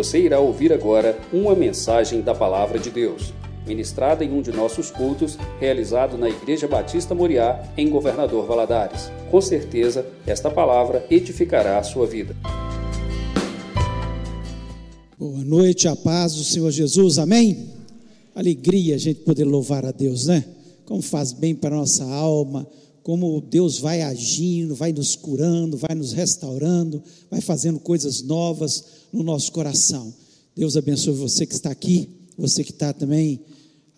Você irá ouvir agora uma mensagem da Palavra de Deus, ministrada em um de nossos cultos, realizado na Igreja Batista Moriá, em Governador Valadares. Com certeza, esta palavra edificará a sua vida. Boa noite, a paz do Senhor Jesus, amém? Alegria a gente poder louvar a Deus, né? Como faz bem para a nossa alma, como Deus vai agindo, vai nos curando, vai nos restaurando, vai fazendo coisas novas no nosso coração. Deus abençoe você que está aqui, você que está também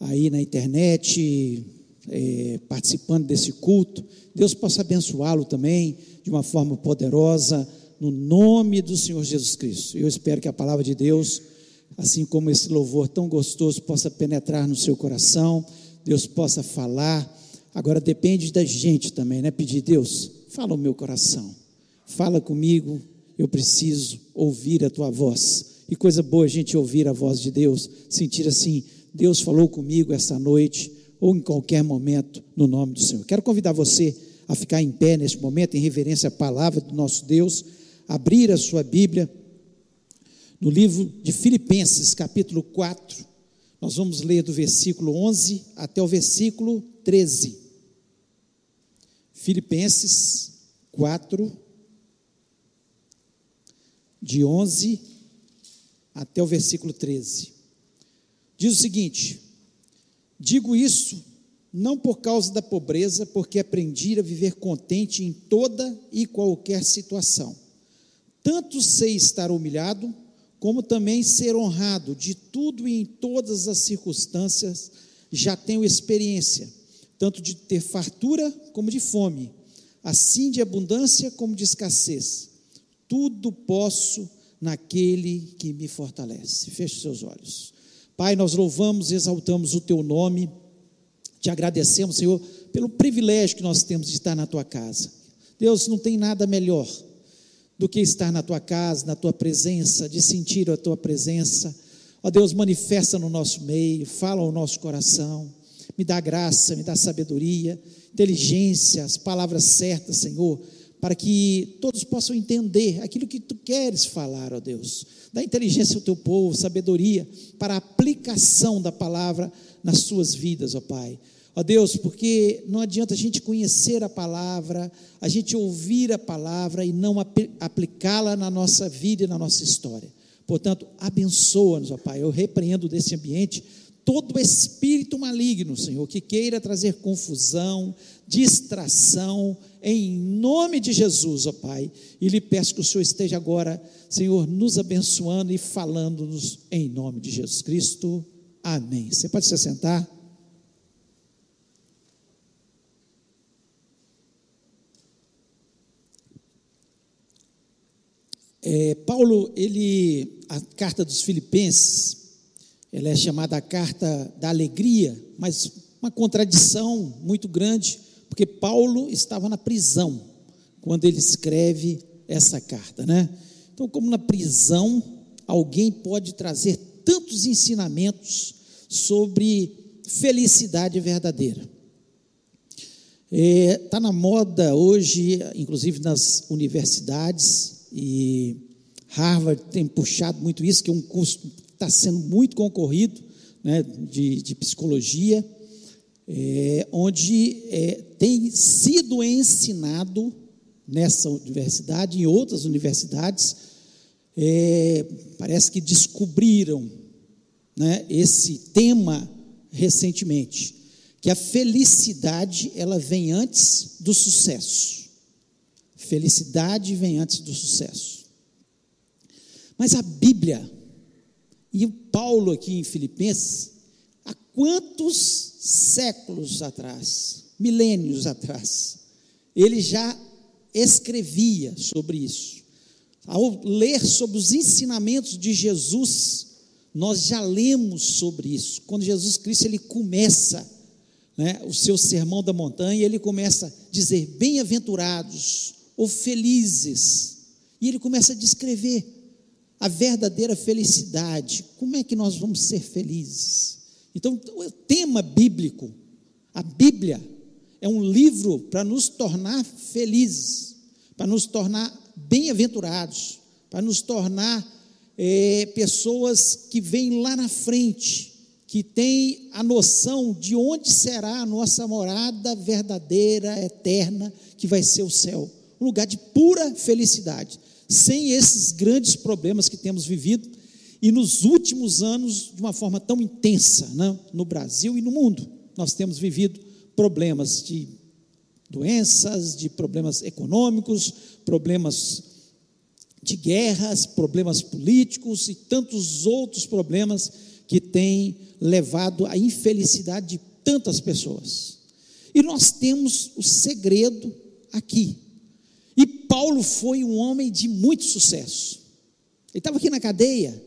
aí na internet, é, participando desse culto. Deus possa abençoá-lo também de uma forma poderosa, no nome do Senhor Jesus Cristo. Eu espero que a palavra de Deus, assim como esse louvor tão gostoso, possa penetrar no seu coração, Deus possa falar. Agora depende da gente também, né? Pedir, Deus, fala o meu coração, fala comigo, eu preciso ouvir a tua voz. E coisa boa a gente ouvir a voz de Deus, sentir assim, Deus falou comigo esta noite, ou em qualquer momento, no nome do Senhor. Quero convidar você a ficar em pé neste momento, em reverência à palavra do nosso Deus, abrir a sua Bíblia no livro de Filipenses, capítulo 4. Nós vamos ler do versículo 11 até o versículo 13. Filipenses 4, de 11 até o versículo 13. Diz o seguinte: Digo isso não por causa da pobreza, porque aprendi a viver contente em toda e qualquer situação. Tanto sei estar humilhado, como também ser honrado de tudo e em todas as circunstâncias, já tenho experiência, tanto de ter fartura como de fome, assim de abundância como de escassez tudo posso naquele que me fortalece. Feche seus olhos. Pai, nós louvamos e exaltamos o teu nome, te agradecemos, Senhor, pelo privilégio que nós temos de estar na tua casa. Deus, não tem nada melhor do que estar na tua casa, na tua presença, de sentir a tua presença. Ó Deus, manifesta no nosso meio, fala ao nosso coração, me dá graça, me dá sabedoria, inteligência, as palavras certas, Senhor para que todos possam entender aquilo que tu queres falar, ó Deus. Dá inteligência ao teu povo, sabedoria para a aplicação da palavra nas suas vidas, ó Pai. Ó Deus, porque não adianta a gente conhecer a palavra, a gente ouvir a palavra e não aplicá-la na nossa vida e na nossa história. Portanto, abençoa-nos, ó Pai. Eu repreendo desse ambiente todo espírito maligno, Senhor, que queira trazer confusão, distração, em nome de Jesus, ó Pai. E lhe peço que o Senhor esteja agora, Senhor, nos abençoando e falando-nos em nome de Jesus Cristo. Amém. Você pode se sentar? É, Paulo, ele, a carta dos Filipenses, ela é chamada a carta da alegria, mas uma contradição muito grande, porque Paulo estava na prisão quando ele escreve essa carta, né? Então, como na prisão, alguém pode trazer tantos ensinamentos sobre felicidade verdadeira. Está é, tá na moda hoje, inclusive nas universidades, e Harvard tem puxado muito isso, que é um curso está sendo muito concorrido, né, de, de psicologia, é, onde é, tem sido ensinado nessa universidade, em outras universidades, é, parece que descobriram né, esse tema recentemente, que a felicidade ela vem antes do sucesso. Felicidade vem antes do sucesso. Mas a Bíblia e o Paulo aqui em Filipenses, há quantos séculos atrás, milênios atrás, ele já escrevia sobre isso. Ao ler sobre os ensinamentos de Jesus, nós já lemos sobre isso. Quando Jesus Cristo ele começa né, o seu sermão da montanha, ele começa a dizer bem-aventurados ou felizes, e ele começa a descrever a verdadeira felicidade. Como é que nós vamos ser felizes? Então, o tema bíblico, a Bíblia, é um livro para nos tornar felizes, para nos tornar bem-aventurados, para nos tornar é, pessoas que vêm lá na frente, que têm a noção de onde será a nossa morada verdadeira, eterna, que vai ser o céu um lugar de pura felicidade, sem esses grandes problemas que temos vivido e nos últimos anos de uma forma tão intensa né, no Brasil e no mundo. Nós temos vivido problemas de doenças, de problemas econômicos, problemas de guerras, problemas políticos e tantos outros problemas que têm levado à infelicidade de tantas pessoas. E nós temos o segredo aqui, Paulo foi um homem de muito sucesso. Ele estava aqui na cadeia,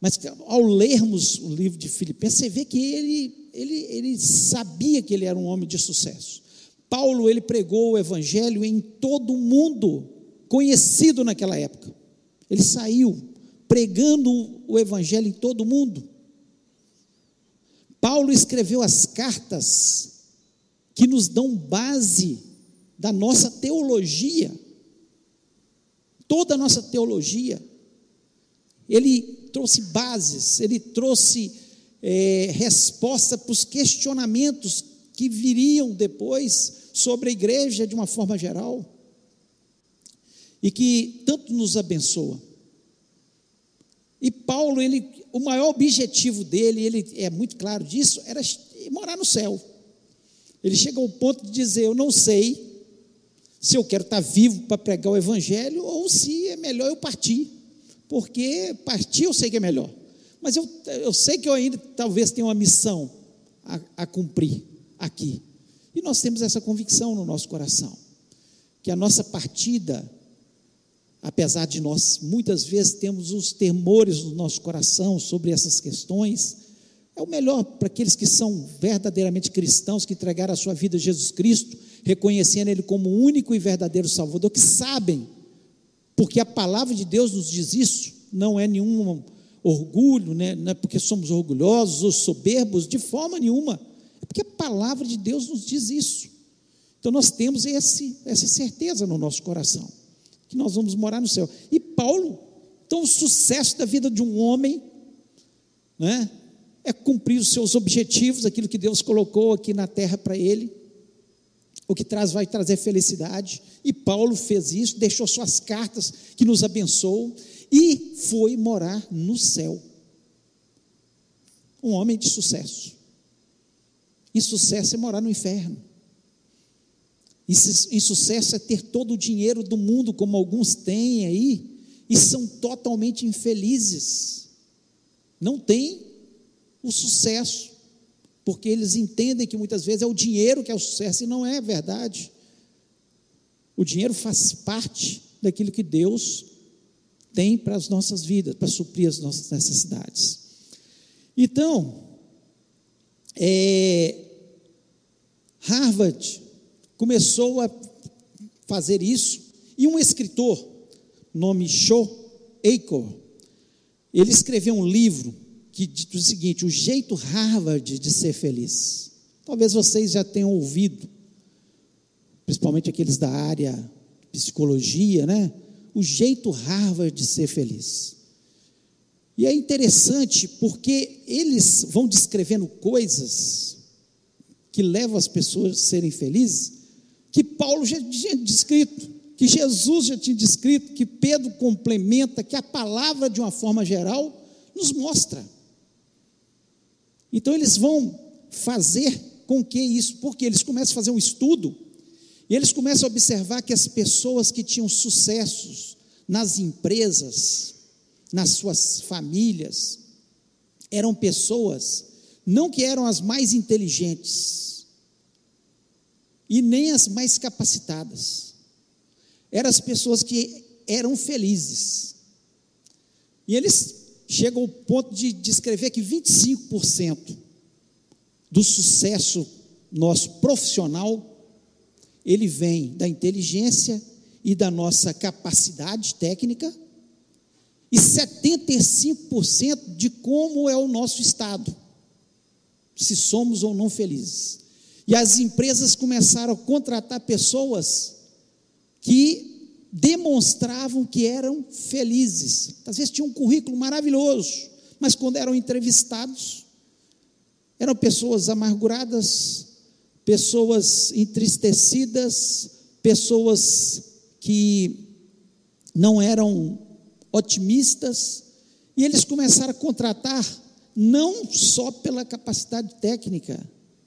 mas ao lermos o livro de Filipenses, você vê que ele, ele, ele sabia que ele era um homem de sucesso. Paulo, ele pregou o evangelho em todo o mundo, conhecido naquela época. Ele saiu pregando o evangelho em todo o mundo. Paulo escreveu as cartas que nos dão base da nossa teologia, toda a nossa teologia. Ele trouxe bases, ele trouxe é, resposta para os questionamentos que viriam depois sobre a igreja de uma forma geral e que tanto nos abençoa. E Paulo, ele, o maior objetivo dele, ele é muito claro disso, era morar no céu. Ele chega ao ponto de dizer: Eu não sei se eu quero estar vivo para pregar o Evangelho ou se é melhor eu partir, porque partir eu sei que é melhor, mas eu, eu sei que eu ainda talvez tenha uma missão a, a cumprir aqui, e nós temos essa convicção no nosso coração, que a nossa partida, apesar de nós muitas vezes temos os temores no nosso coração sobre essas questões, é o melhor para aqueles que são verdadeiramente cristãos, que entregaram a sua vida a Jesus Cristo reconhecendo Ele como o único e verdadeiro Salvador, que sabem, porque a palavra de Deus nos diz isso, não é nenhum orgulho, né? não é porque somos orgulhosos ou soberbos, de forma nenhuma, é porque a palavra de Deus nos diz isso. Então nós temos esse, essa certeza no nosso coração, que nós vamos morar no céu. E Paulo, então o sucesso da vida de um homem, né? é cumprir os seus objetivos, aquilo que Deus colocou aqui na terra para ele o que traz vai trazer felicidade. E Paulo fez isso, deixou suas cartas que nos abençoou e foi morar no céu. Um homem de sucesso. Insucesso é morar no inferno. Insucesso é ter todo o dinheiro do mundo, como alguns têm aí, e são totalmente infelizes. Não tem o sucesso porque eles entendem que muitas vezes é o dinheiro que é o sucesso, e não é verdade. O dinheiro faz parte daquilo que Deus tem para as nossas vidas, para suprir as nossas necessidades. Então, é, Harvard começou a fazer isso, e um escritor, nome Shaw Acor, ele escreveu um livro que diz o seguinte: o jeito Harvard de ser feliz. Talvez vocês já tenham ouvido, principalmente aqueles da área psicologia, né? O jeito Harvard de ser feliz. E é interessante porque eles vão descrevendo coisas que levam as pessoas a serem felizes, que Paulo já tinha descrito, que Jesus já tinha descrito, que Pedro complementa, que a palavra, de uma forma geral, nos mostra. Então eles vão fazer com que isso, porque eles começam a fazer um estudo, e eles começam a observar que as pessoas que tinham sucessos nas empresas, nas suas famílias, eram pessoas não que eram as mais inteligentes e nem as mais capacitadas. Eram as pessoas que eram felizes. E eles chega ao ponto de descrever que 25% do sucesso nosso profissional ele vem da inteligência e da nossa capacidade técnica e 75% de como é o nosso estado, se somos ou não felizes. E as empresas começaram a contratar pessoas que demonstravam que eram felizes. Às vezes tinham um currículo maravilhoso, mas quando eram entrevistados, eram pessoas amarguradas, pessoas entristecidas, pessoas que não eram otimistas, e eles começaram a contratar não só pela capacidade técnica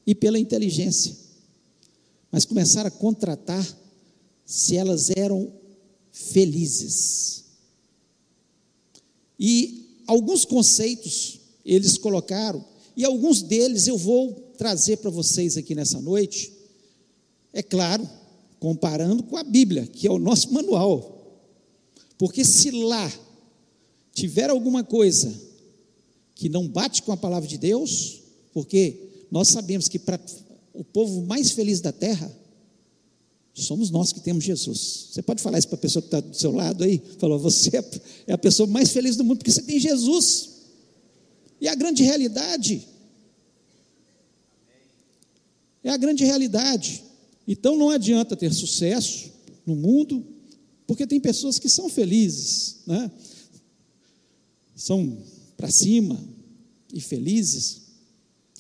e pela inteligência, mas começaram a contratar se elas eram felizes. E alguns conceitos eles colocaram, e alguns deles eu vou trazer para vocês aqui nessa noite. É claro, comparando com a Bíblia, que é o nosso manual. Porque se lá tiver alguma coisa que não bate com a palavra de Deus, porque nós sabemos que para o povo mais feliz da terra, somos nós que temos Jesus. Você pode falar isso para a pessoa que está do seu lado aí? Falou, você é a pessoa mais feliz do mundo porque você tem Jesus. E a grande realidade é a grande realidade. Então não adianta ter sucesso no mundo, porque tem pessoas que são felizes, né? são para cima e felizes,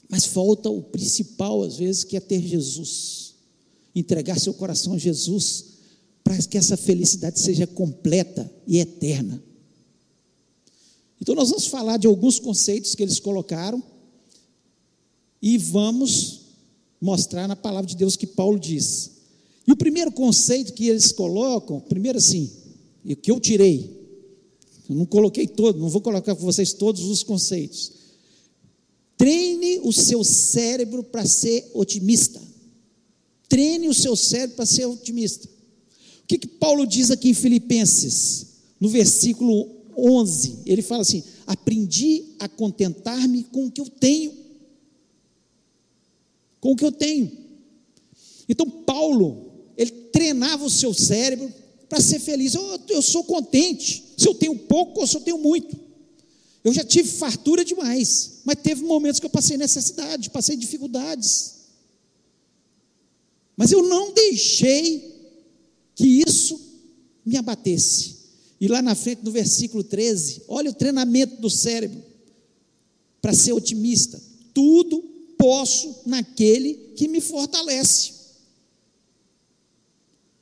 mas falta o principal às vezes, que é ter Jesus, entregar seu coração a Jesus, para que essa felicidade seja completa e eterna. Então, nós vamos falar de alguns conceitos que eles colocaram e vamos mostrar na palavra de Deus que Paulo diz. E o primeiro conceito que eles colocam, primeiro assim, e que eu tirei, eu não coloquei todo, não vou colocar com vocês todos os conceitos. Treine o seu cérebro para ser otimista. Treine o seu cérebro para ser otimista. O que, que Paulo diz aqui em Filipenses, no versículo 11? Ele fala assim: Aprendi a contentar-me com o que eu tenho. Com o que eu tenho. Então, Paulo, ele treinava o seu cérebro para ser feliz. Eu, eu sou contente se eu tenho pouco ou se eu tenho muito. Eu já tive fartura demais, mas teve momentos que eu passei necessidade, passei dificuldades. Mas eu não deixei que isso me abatesse. E lá na frente, no versículo 13, olha o treinamento do cérebro para ser otimista. Tudo posso naquele que me fortalece.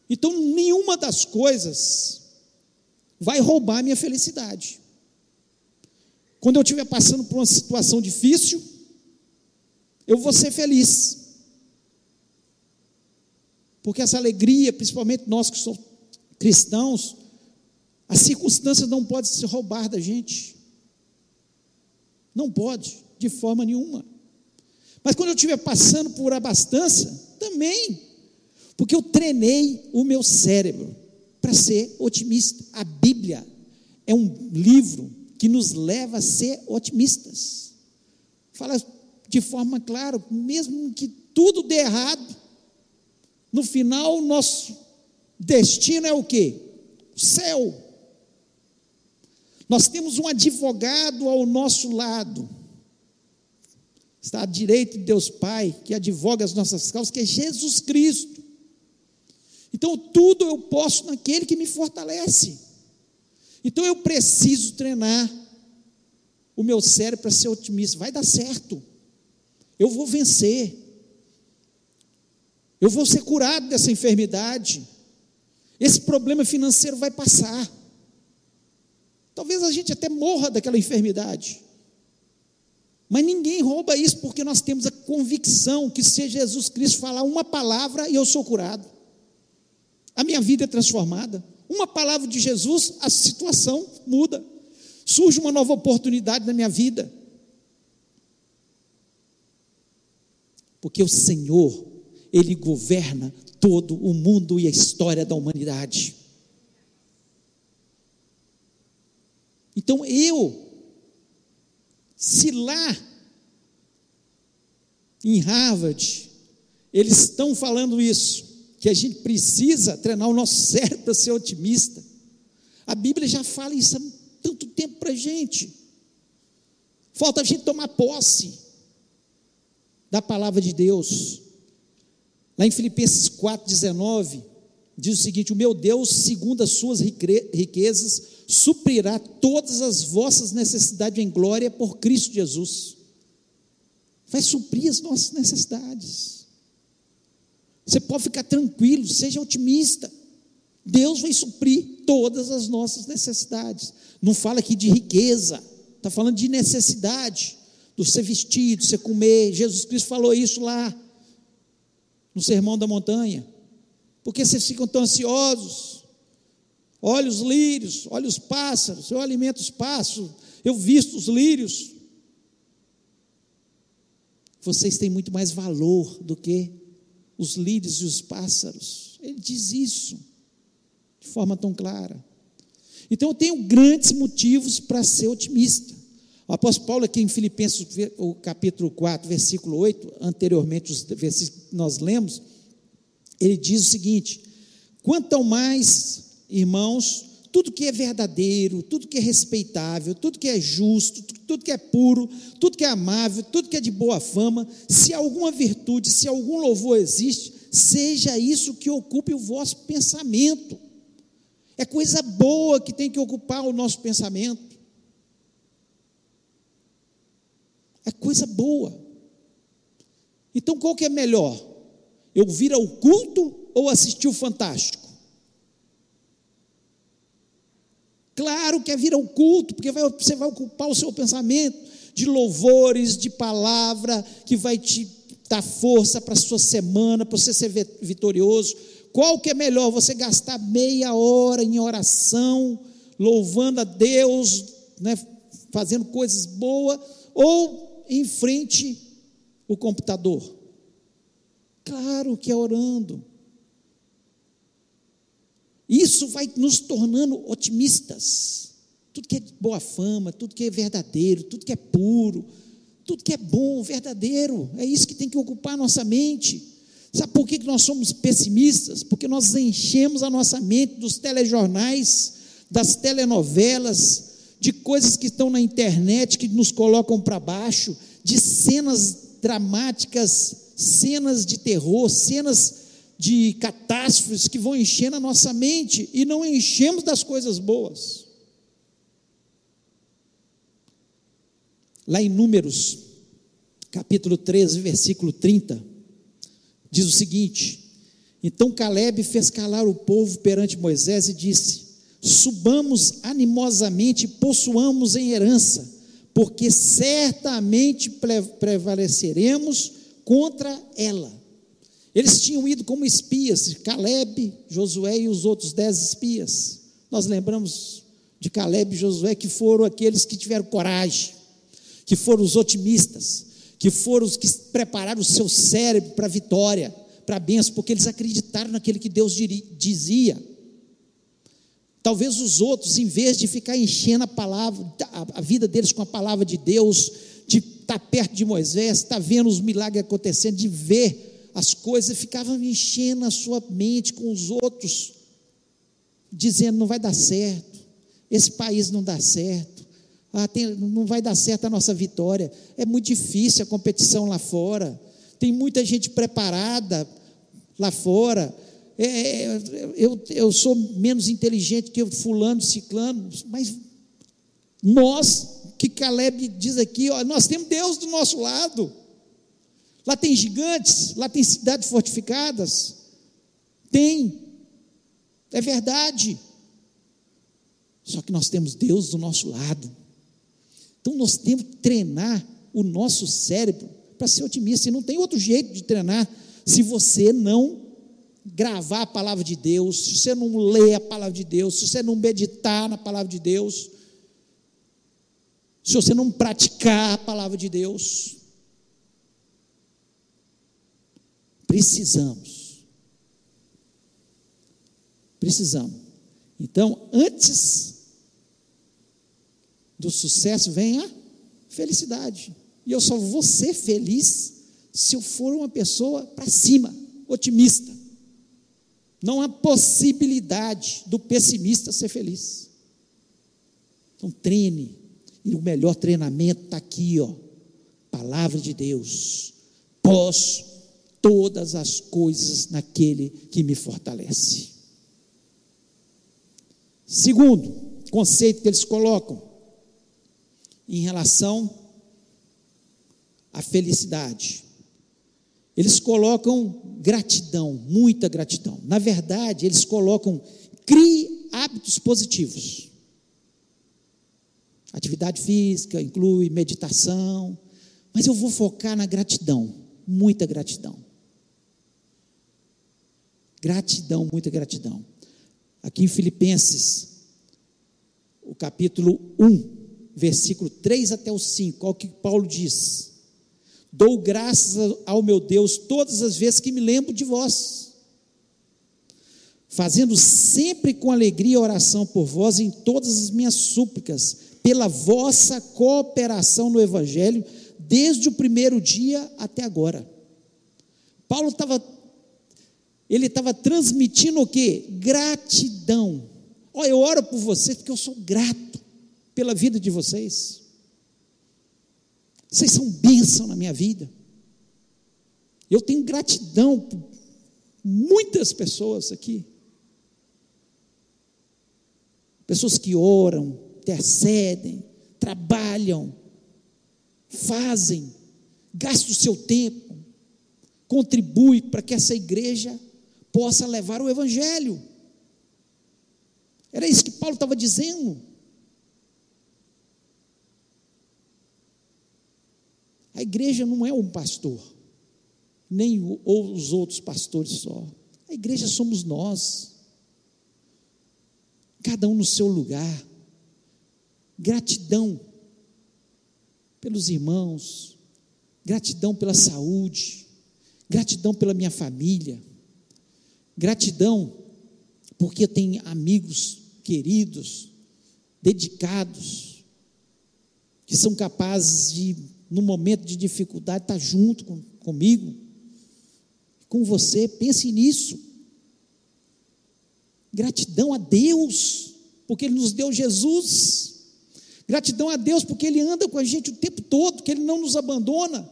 Então, nenhuma das coisas vai roubar a minha felicidade. Quando eu estiver passando por uma situação difícil, eu vou ser feliz. Porque essa alegria, principalmente nós que somos cristãos, as circunstâncias não podem se roubar da gente. Não pode, de forma nenhuma. Mas quando eu estiver passando por abastança, também porque eu treinei o meu cérebro para ser otimista. A Bíblia é um livro que nos leva a ser otimistas. Fala de forma clara, mesmo que tudo dê errado, no final nosso destino é o quê? O céu. Nós temos um advogado ao nosso lado. Está à direita de Deus Pai, que advoga as nossas causas, que é Jesus Cristo. Então, tudo eu posso naquele que me fortalece. Então, eu preciso treinar o meu cérebro para ser otimista. Vai dar certo. Eu vou vencer. Eu vou ser curado dessa enfermidade. Esse problema financeiro vai passar. Talvez a gente até morra daquela enfermidade. Mas ninguém rouba isso porque nós temos a convicção que se Jesus Cristo falar uma palavra e eu sou curado a minha vida é transformada. Uma palavra de Jesus, a situação muda. Surge uma nova oportunidade na minha vida. Porque o Senhor, Ele governa todo o mundo e a história da humanidade. Então eu, se lá em Harvard, eles estão falando isso, que a gente precisa treinar o nosso cérebro para ser otimista. A Bíblia já fala isso há tanto tempo para a gente. Falta a gente tomar posse da palavra de Deus. Lá em Filipenses 4,19, diz o seguinte: O meu Deus, segundo as suas riquezas, suprirá todas as vossas necessidades em glória por Cristo Jesus. Vai suprir as nossas necessidades. Você pode ficar tranquilo, seja otimista. Deus vai suprir todas as nossas necessidades. Não fala aqui de riqueza, está falando de necessidade, do ser vestido, ser comer. Jesus Cristo falou isso lá no Sermão da Montanha. Porque vocês ficam tão ansiosos? Olha os lírios, olha os pássaros, eu alimento os pássaros, eu visto os lírios. Vocês têm muito mais valor do que os lírios e os pássaros. Ele diz isso de forma tão clara. Então eu tenho grandes motivos para ser otimista. O apóstolo Paulo, aqui em Filipenses, o capítulo 4, versículo 8, anteriormente os versículos que nós lemos, ele diz o seguinte: quanto ao mais, irmãos, tudo que é verdadeiro, tudo que é respeitável, tudo que é justo, tudo que é puro, tudo que é amável, tudo que é de boa fama, se alguma virtude, se algum louvor existe, seja isso que ocupe o vosso pensamento. É coisa boa que tem que ocupar o nosso pensamento. É coisa boa. Então qual que é melhor? Eu vir ao culto ou assistir o Fantástico? Claro que é vir ao culto, porque vai, você vai ocupar o seu pensamento de louvores, de palavra, que vai te dar força para a sua semana, para você ser vitorioso. Qual que é melhor? Você gastar meia hora em oração, louvando a Deus, né, fazendo coisas boas, ou em frente o computador? Claro que é orando. Isso vai nos tornando otimistas. Tudo que é boa fama, tudo que é verdadeiro, tudo que é puro, tudo que é bom, verdadeiro, é isso que tem que ocupar a nossa mente. Sabe por que nós somos pessimistas? Porque nós enchemos a nossa mente dos telejornais, das telenovelas, de coisas que estão na internet que nos colocam para baixo, de cenas dramáticas, cenas de terror, cenas de catástrofes que vão enchendo a nossa mente e não enchemos das coisas boas. Lá em Números, capítulo 13, versículo 30, diz o seguinte: Então Caleb fez calar o povo perante Moisés e disse: subamos animosamente possuamos em herança, porque certamente prevaleceremos contra ela. Eles tinham ido como espias, Caleb, Josué e os outros dez espias. Nós lembramos de Caleb e Josué que foram aqueles que tiveram coragem, que foram os otimistas, que foram os que prepararam o seu cérebro para a vitória, para a bênção, porque eles acreditaram naquele que Deus dizia. Talvez os outros, em vez de ficar enchendo a palavra, a vida deles com a palavra de Deus, de estar perto de Moisés, estar vendo os milagres acontecendo, de ver as coisas, ficavam enchendo a sua mente com os outros, dizendo: não vai dar certo, esse país não dá certo, ah, tem, não vai dar certo a nossa vitória, é muito difícil a competição lá fora, tem muita gente preparada lá fora, é, é, eu, eu sou menos inteligente que fulano, ciclano, mas nós, que Caleb diz aqui, ó, nós temos Deus do nosso lado. Lá tem gigantes, lá tem cidades fortificadas. Tem. É verdade. Só que nós temos Deus do nosso lado. Então nós temos que treinar o nosso cérebro para ser otimista. E não tem outro jeito de treinar se você não gravar a palavra de Deus, se você não ler a palavra de Deus, se você não meditar na palavra de Deus, se você não praticar a palavra de Deus, precisamos. Precisamos. Então, antes do sucesso vem a felicidade. E eu só vou ser feliz se eu for uma pessoa para cima, otimista. Não há possibilidade do pessimista ser feliz. Então treine. E o melhor treinamento está aqui, ó. Palavra de Deus. Posso todas as coisas naquele que me fortalece. Segundo conceito que eles colocam em relação à felicidade. Eles colocam gratidão, muita gratidão. Na verdade, eles colocam crie hábitos positivos. Atividade física inclui meditação, mas eu vou focar na gratidão, muita gratidão. Gratidão, muita gratidão. Aqui em Filipenses, o capítulo 1, versículo 3 até o 5, olha o que Paulo diz: Dou graças ao meu Deus todas as vezes que me lembro de vós, fazendo sempre com alegria oração por vós em todas as minhas súplicas, pela vossa cooperação no Evangelho, desde o primeiro dia até agora. Paulo estava, ele estava transmitindo o que? Gratidão. Olha, eu oro por vocês porque eu sou grato pela vida de vocês. Vocês são bênção na minha vida. Eu tenho gratidão por muitas pessoas aqui. Pessoas que oram, intercedem, trabalham, fazem, gastam o seu tempo, contribuem para que essa igreja possa levar o Evangelho. Era isso que Paulo estava dizendo. A igreja não é um pastor, nem os outros pastores só. A igreja somos nós. Cada um no seu lugar. Gratidão pelos irmãos, gratidão pela saúde, gratidão pela minha família, gratidão porque eu tenho amigos queridos, dedicados, que são capazes de no momento de dificuldade, está junto com, comigo, com você, pense nisso. Gratidão a Deus, porque Ele nos deu Jesus. Gratidão a Deus, porque Ele anda com a gente o tempo todo, que Ele não nos abandona.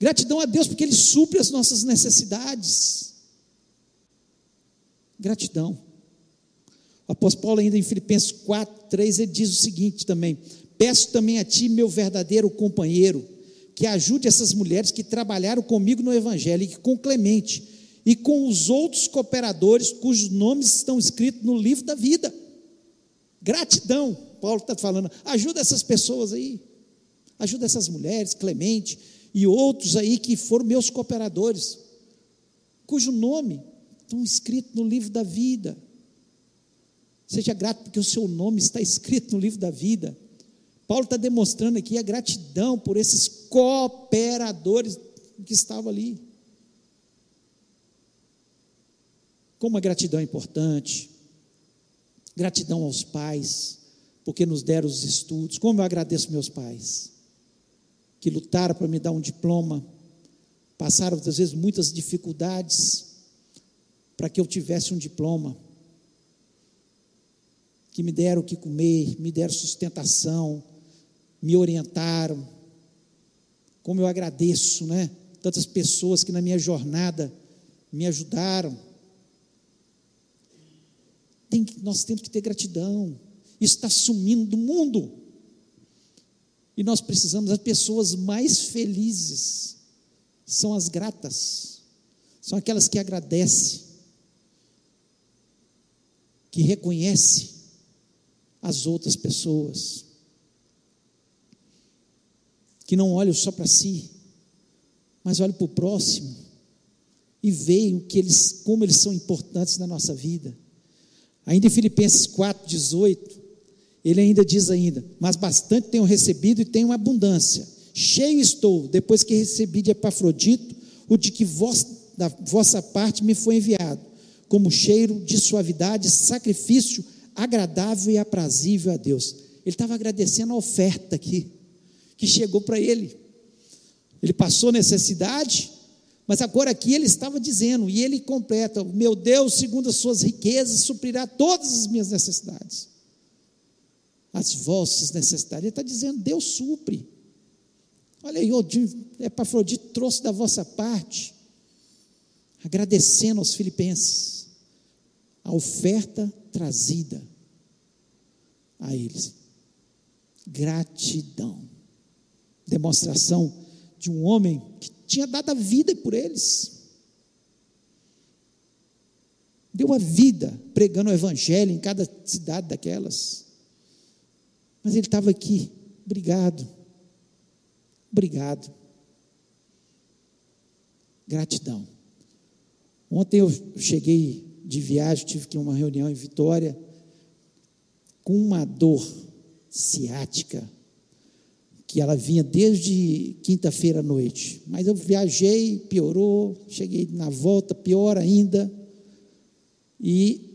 Gratidão a Deus, porque Ele supre as nossas necessidades. Gratidão. O apóstolo Paulo, ainda em Filipenses 4, 3, ele diz o seguinte também: Peço também a ti, meu verdadeiro companheiro, que ajude essas mulheres que trabalharam comigo no Evangelho, e com Clemente, e com os outros cooperadores cujos nomes estão escritos no livro da vida. Gratidão, Paulo está falando, ajuda essas pessoas aí, ajuda essas mulheres, Clemente e outros aí que foram meus cooperadores, cujo nome estão escritos no livro da vida. Seja grato porque o seu nome está escrito no livro da vida. Paulo está demonstrando aqui a gratidão por esses cooperadores que estavam ali. Como a gratidão é importante. Gratidão aos pais, porque nos deram os estudos. Como eu agradeço meus pais, que lutaram para me dar um diploma, passaram, às vezes, muitas dificuldades para que eu tivesse um diploma. Que me deram o que comer, me deram sustentação, me orientaram. Como eu agradeço, né? Tantas pessoas que na minha jornada me ajudaram. Tem, nós temos que ter gratidão. Isso está sumindo do mundo. E nós precisamos, as pessoas mais felizes são as gratas, são aquelas que agradecem, que reconhecem as outras pessoas que não olham só para si, mas olham para o próximo e veem que eles, como eles são importantes na nossa vida. Ainda em Filipenses 4,18, ele ainda diz ainda, mas bastante tenho recebido e tenho abundância. Cheio estou, depois que recebi de Epafrodito, o de que vos, da vossa parte me foi enviado, como cheiro de suavidade, sacrifício agradável e aprazível a Deus. Ele estava agradecendo a oferta aqui que chegou para ele. Ele passou necessidade, mas agora aqui ele estava dizendo, e ele completa: Meu Deus, segundo as suas riquezas, suprirá todas as minhas necessidades. As vossas necessidades. Ele está dizendo: Deus supre. Olha aí, Epafrodito trouxe da vossa parte, agradecendo aos filipenses a oferta trazida a eles. Gratidão. Demonstração de um homem que tinha dado a vida por eles. Deu a vida pregando o evangelho em cada cidade daquelas. Mas ele estava aqui. Obrigado. Obrigado. Gratidão. Ontem eu cheguei de viagem, tive que uma reunião em Vitória, com uma dor ciática, que ela vinha desde quinta-feira à noite. Mas eu viajei, piorou, cheguei na volta, pior ainda. E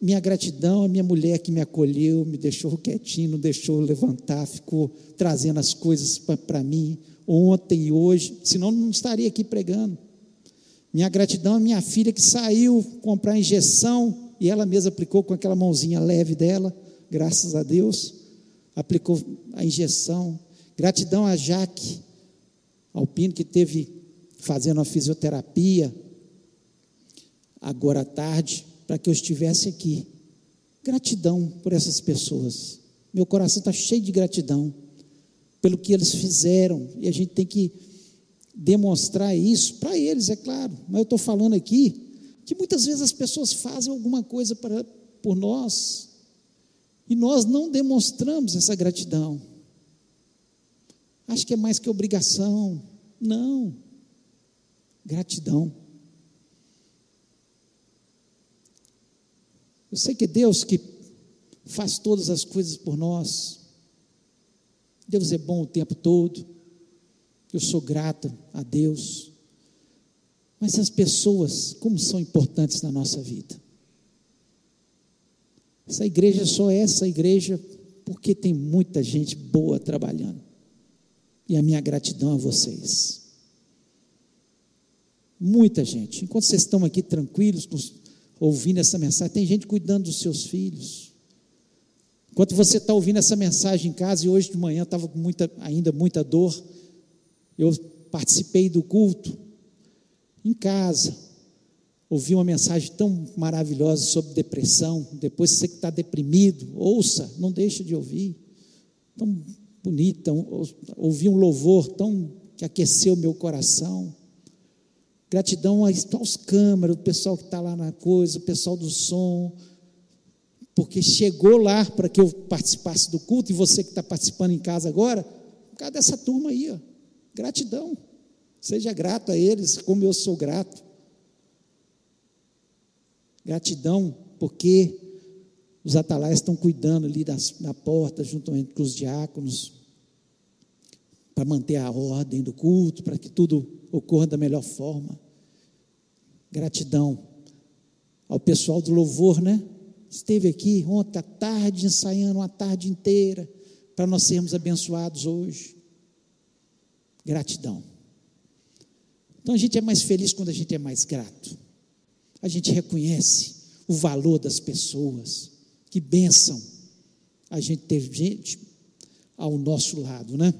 minha gratidão a minha mulher que me acolheu, me deixou quietinho, não deixou levantar, ficou trazendo as coisas para mim ontem e hoje, senão não estaria aqui pregando. Minha gratidão à minha filha que saiu comprar injeção e ela mesma aplicou com aquela mãozinha leve dela, graças a Deus, aplicou a injeção. Gratidão a Jaque Alpino que teve fazendo a fisioterapia agora à tarde para que eu estivesse aqui. Gratidão por essas pessoas. Meu coração está cheio de gratidão pelo que eles fizeram e a gente tem que demonstrar isso para eles, é claro. Mas eu estou falando aqui que muitas vezes as pessoas fazem alguma coisa para, por nós e nós não demonstramos essa gratidão. Acho que é mais que obrigação. Não. Gratidão. Eu sei que é Deus que faz todas as coisas por nós. Deus é bom o tempo todo. Eu sou grata a Deus. Mas as pessoas, como são importantes na nossa vida? Essa igreja só é essa igreja porque tem muita gente boa trabalhando. E a minha gratidão a vocês. Muita gente. Enquanto vocês estão aqui tranquilos, ouvindo essa mensagem, tem gente cuidando dos seus filhos. Enquanto você está ouvindo essa mensagem em casa, e hoje de manhã estava com muita, ainda muita dor, eu participei do culto em casa, ouvi uma mensagem tão maravilhosa sobre depressão. Depois você que está deprimido, ouça, não deixa de ouvir. Tão bonita, ouvi um louvor tão que aqueceu meu coração. Gratidão aos câmeras, o pessoal que está lá na coisa, o pessoal do som, porque chegou lá para que eu participasse do culto, e você que está participando em casa agora, por causa dessa turma aí, ó. Gratidão. Seja grato a eles, como eu sou grato. Gratidão, porque os atalaias estão cuidando ali das, da porta, juntamente com os diáconos, para manter a ordem do culto, para que tudo ocorra da melhor forma. Gratidão ao pessoal do louvor, né? Esteve aqui ontem à tarde, ensaiando uma tarde inteira, para nós sermos abençoados hoje. Gratidão. Então a gente é mais feliz quando a gente é mais grato. A gente reconhece o valor das pessoas. Que bênção a gente ter gente ao nosso lado, né?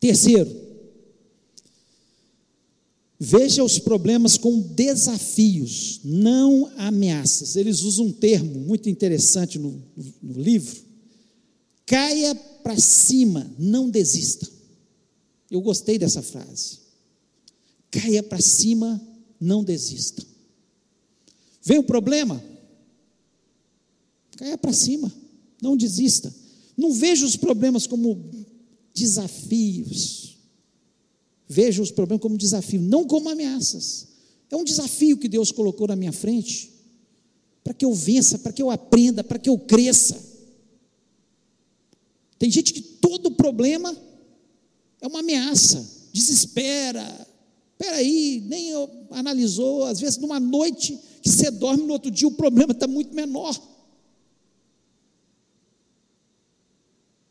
Terceiro, veja os problemas como desafios, não ameaças. Eles usam um termo muito interessante no, no livro. Caia para cima, não desista. Eu gostei dessa frase. Caia para cima, não desista. Vem o problema? Caia para cima, não desista. Não veja os problemas como desafios. Veja os problemas como desafio, não como ameaças. É um desafio que Deus colocou na minha frente, para que eu vença, para que eu aprenda, para que eu cresça. Tem gente que todo problema é uma ameaça, desespera. Peraí, nem analisou, às vezes numa noite que você dorme, no outro dia o problema está muito menor.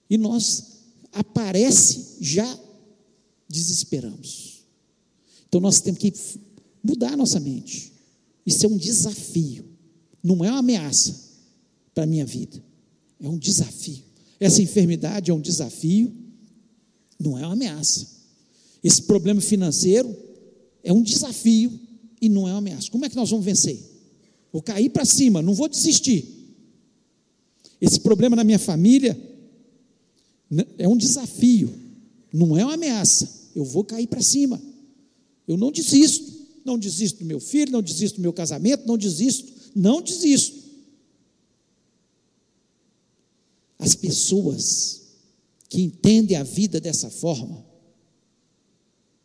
E nós aparece, já desesperamos. Então nós temos que mudar a nossa mente. Isso é um desafio, não é uma ameaça para a minha vida, é um desafio. Essa enfermidade é um desafio não é uma ameaça. Esse problema financeiro é um desafio e não é uma ameaça. Como é que nós vamos vencer? Vou cair para cima, não vou desistir. Esse problema na minha família é um desafio, não é uma ameaça. Eu vou cair para cima. Eu não desisto. Não desisto do meu filho, não desisto do meu casamento, não desisto, não desisto. As pessoas que entendem a vida dessa forma,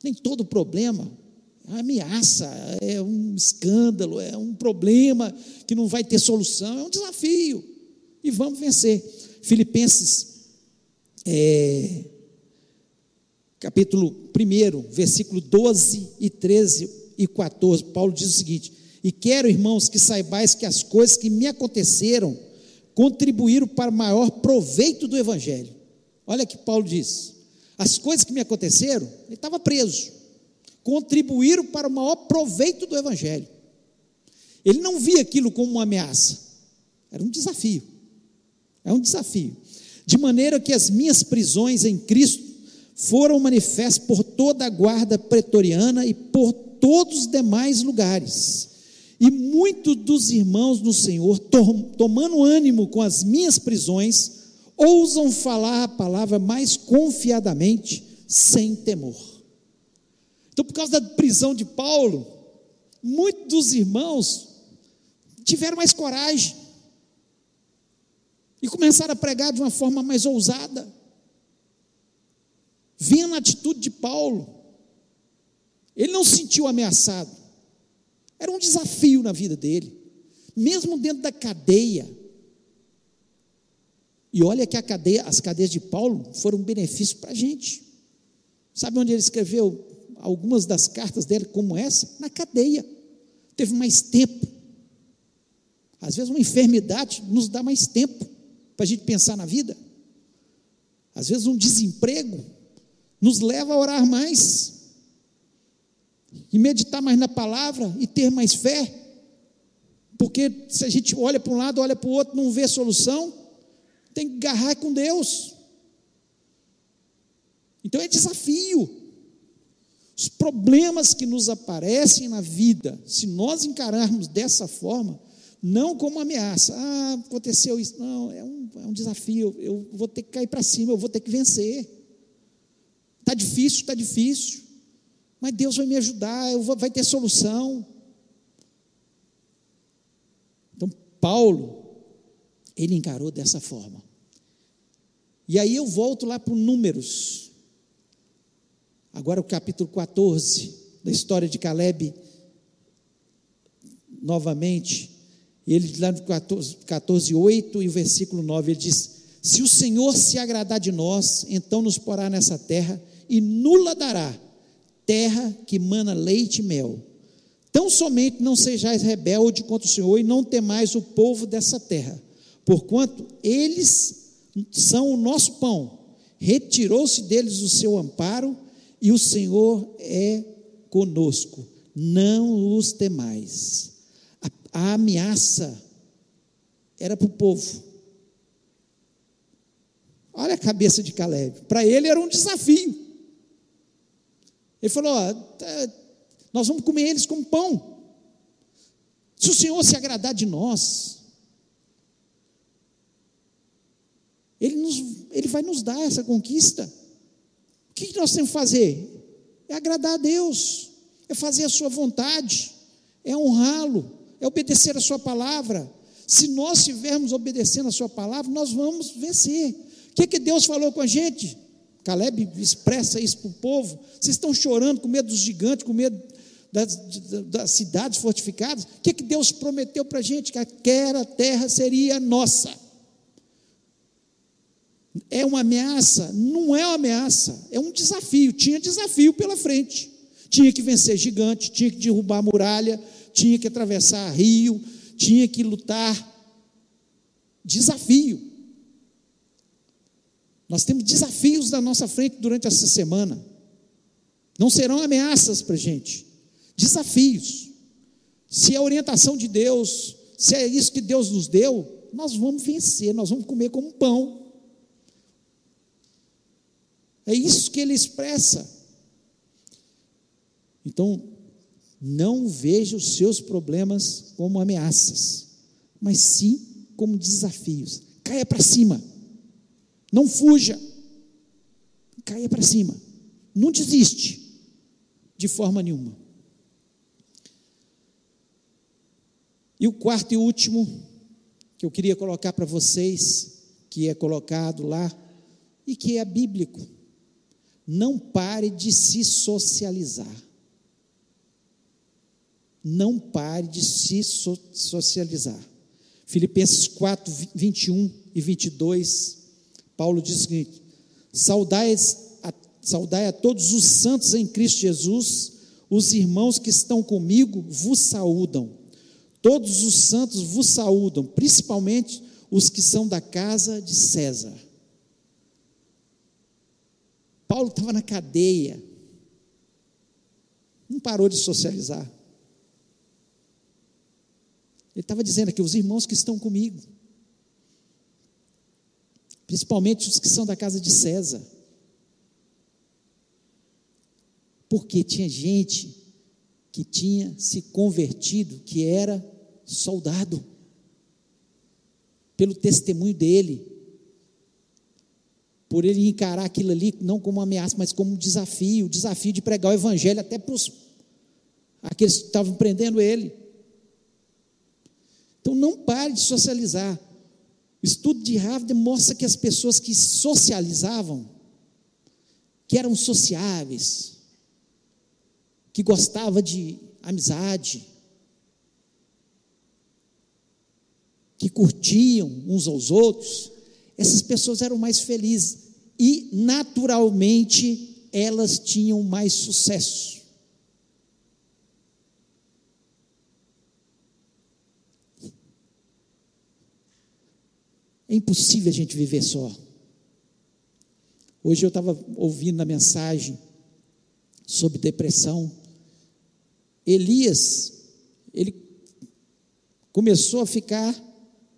nem todo problema é uma ameaça, é um escândalo, é um problema que não vai ter solução, é um desafio. E vamos vencer. Filipenses, é, capítulo 1, versículo 12 e 13 e 14, Paulo diz o seguinte: E quero, irmãos, que saibais que as coisas que me aconteceram contribuíram para maior proveito do Evangelho. Olha que Paulo diz: as coisas que me aconteceram, ele estava preso contribuíram para o maior proveito do Evangelho. Ele não via aquilo como uma ameaça, era um desafio. É um desafio. De maneira que as minhas prisões em Cristo foram manifestas por toda a guarda pretoriana e por todos os demais lugares. E muitos dos irmãos no Senhor, tomando ânimo com as minhas prisões, ousam falar a palavra mais confiadamente, sem temor. Então, por causa da prisão de Paulo, muitos dos irmãos tiveram mais coragem e começaram a pregar de uma forma mais ousada. Vinha na atitude de Paulo. Ele não se sentiu ameaçado. Era um desafio na vida dele, mesmo dentro da cadeia. E olha que cadeia, as cadeias de Paulo foram um benefício para a gente. Sabe onde ele escreveu algumas das cartas dele, como essa, na cadeia. Teve mais tempo. Às vezes, uma enfermidade nos dá mais tempo para a gente pensar na vida. Às vezes, um desemprego nos leva a orar mais, e meditar mais na palavra, e ter mais fé. Porque se a gente olha para um lado, olha para o outro, não vê solução, tem que agarrar com Deus. Então é desafio. Os problemas que nos aparecem na vida, se nós encararmos dessa forma, não como ameaça, ah, aconteceu isso, não, é um, é um desafio, eu vou ter que cair para cima, eu vou ter que vencer. Está difícil, está difícil, mas Deus vai me ajudar, eu vou, vai ter solução. Então, Paulo, ele encarou dessa forma. E aí eu volto lá para Números, Agora o capítulo 14 da história de Caleb, novamente, ele lá no 14, 14 8 e o versículo 9, ele diz: Se o Senhor se agradar de nós, então nos porá nessa terra e nula dará, terra que mana leite e mel. Tão somente não sejais rebelde contra o Senhor e não temais o povo dessa terra, porquanto eles são o nosso pão. Retirou-se deles o seu amparo e o Senhor é conosco, não os temais. A, ameaça era para o povo. Olha a cabeça de Caleb. Para ele era um desafio. Ele falou: ó, tá, nós vamos comer eles como pão. Se o Senhor se agradar de nós, Ele, nos, ele vai nos dar essa conquista. O que nós temos que fazer? É agradar a Deus, é fazer a Sua vontade, é honrá-lo, é obedecer a Sua palavra. Se nós estivermos obedecendo a Sua palavra, nós vamos vencer. O que, que Deus falou com a gente? Caleb expressa isso para o povo. Vocês estão chorando com medo dos gigantes, com medo das, das cidades fortificadas. O que, que Deus prometeu para a gente? Que aquela terra seria nossa. É uma ameaça? Não é uma ameaça, é um desafio. Tinha desafio pela frente. Tinha que vencer gigante, tinha que derrubar muralha, tinha que atravessar rio, tinha que lutar. Desafio. Nós temos desafios na nossa frente durante essa semana. Não serão ameaças para a gente, desafios. Se é orientação de Deus, se é isso que Deus nos deu, nós vamos vencer, nós vamos comer como pão. É isso que ele expressa. Então, Não veja os seus problemas como ameaças, mas sim como desafios. Caia para cima. Não fuja. Caia para cima. Não desiste de forma nenhuma. E o quarto e último que eu queria colocar para vocês, que é colocado lá e que é bíblico. Não pare de se socializar. Não pare de se so socializar. Filipenses 4, 21 e 22, Paulo diz o seguinte: saudai a, saudai a todos os santos em Cristo Jesus, os irmãos que estão comigo vos saúdam. Todos os santos vos saúdam, principalmente os que são da casa de César. Paulo estava na cadeia, não parou de socializar. Ele estava dizendo aqui: os irmãos que estão comigo, principalmente os que são da casa de César. Porque tinha gente que tinha se convertido, que era soldado, pelo testemunho dele, por ele encarar aquilo ali não como uma ameaça, mas como um desafio, o desafio de pregar o evangelho até para os aqueles que estavam prendendo ele. Então não pare de socializar. O estudo de Harvard mostra que as pessoas que socializavam, que eram sociáveis, que gostavam de amizade, que curtiam uns aos outros, essas pessoas eram mais felizes e, naturalmente, elas tinham mais sucesso. É impossível a gente viver só. Hoje eu estava ouvindo a mensagem sobre depressão. Elias, ele começou a ficar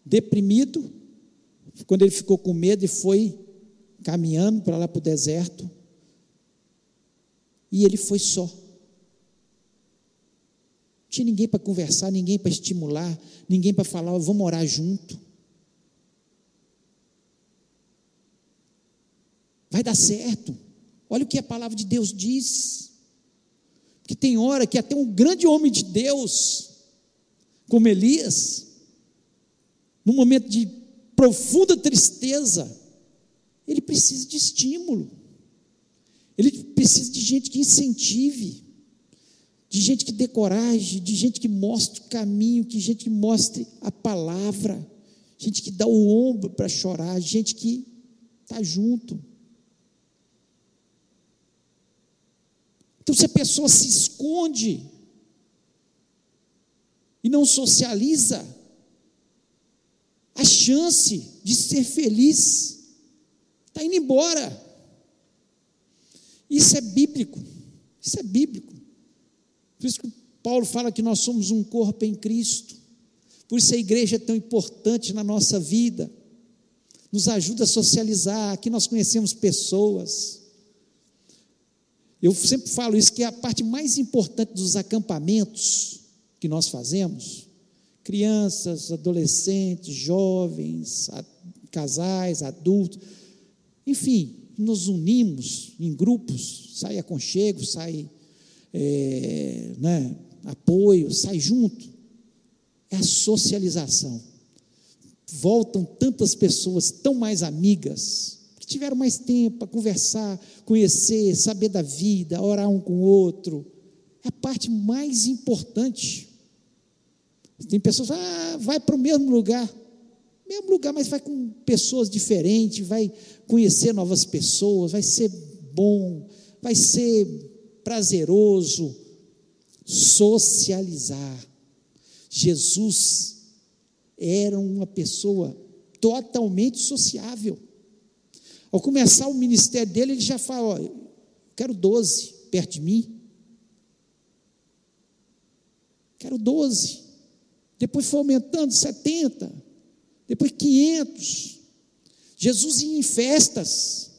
deprimido, quando ele ficou com medo e foi caminhando para lá para o deserto, e ele foi só. Não tinha ninguém para conversar, ninguém para estimular, ninguém para falar, vamos morar junto. Vai dar certo. Olha o que a palavra de Deus diz. Que tem hora que até um grande homem de Deus, como Elias, num momento de profunda tristeza, ele precisa de estímulo. Ele precisa de gente que incentive, de gente que dê coragem, de gente que mostre o caminho, de gente que mostre a palavra, gente que dá o ombro para chorar, gente que está junto. Então, se a pessoa se esconde e não socializa, a chance de ser feliz está indo embora. Isso é bíblico. Isso é bíblico. Por isso que Paulo fala que nós somos um corpo em Cristo. Por isso a igreja é tão importante na nossa vida. Nos ajuda a socializar. Aqui nós conhecemos pessoas. Eu sempre falo isso, que é a parte mais importante dos acampamentos que nós fazemos crianças, adolescentes, jovens, casais, adultos, enfim, nos unimos em grupos, sai aconchego, sai é, né, apoio, sai junto. É a socialização. Voltam tantas pessoas tão mais amigas, que tiveram mais tempo para conversar, conhecer, saber da vida, orar um com o outro. É a parte mais importante tem pessoas que ah, vai para o mesmo lugar. Mesmo lugar, mas vai com pessoas diferentes, vai conhecer novas pessoas, vai ser bom, vai ser prazeroso socializar. Jesus era uma pessoa totalmente sociável. Ao começar o ministério dele, ele já fala: ó, quero 12 perto de mim. Quero 12. Depois foi aumentando 70, depois 500. Jesus ia em festas.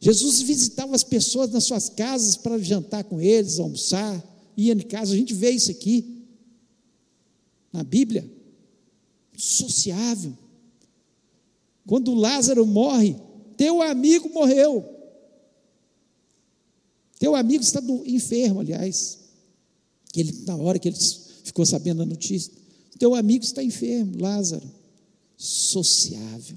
Jesus visitava as pessoas nas suas casas para jantar com eles, almoçar, ia em casa, a gente vê isso aqui na Bíblia. Sociável. Quando Lázaro morre, teu amigo morreu. Teu amigo está do, enfermo, aliás. Ele, na hora que ele ficou sabendo a notícia, teu amigo está enfermo, Lázaro. Sociável.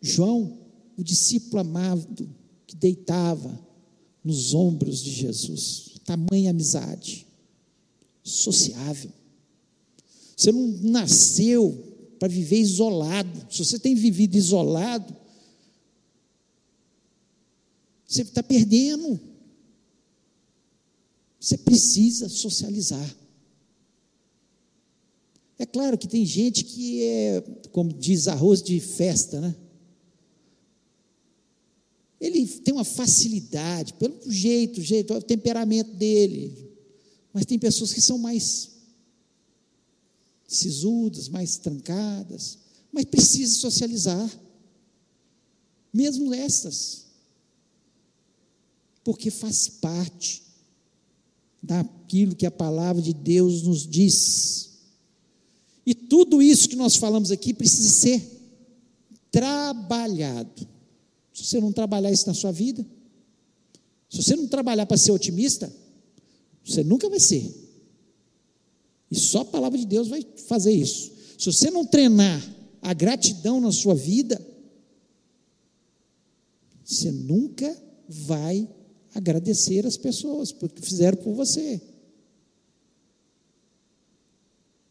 João, o discípulo amado, que deitava nos ombros de Jesus. Tamanha amizade. Sociável. Você não nasceu para viver isolado. Se você tem vivido isolado, você está perdendo. Você precisa socializar. É claro que tem gente que é, como diz, arroz de festa, né? Ele tem uma facilidade, pelo jeito, jeito, o temperamento dele. Mas tem pessoas que são mais sisudas, mais trancadas, mas precisa socializar. Mesmo estas. Porque faz parte daquilo que a palavra de Deus nos diz. E tudo isso que nós falamos aqui precisa ser trabalhado. Se você não trabalhar isso na sua vida, se você não trabalhar para ser otimista, você nunca vai ser. E só a palavra de Deus vai fazer isso. Se você não treinar a gratidão na sua vida, você nunca vai agradecer as pessoas porque fizeram por você.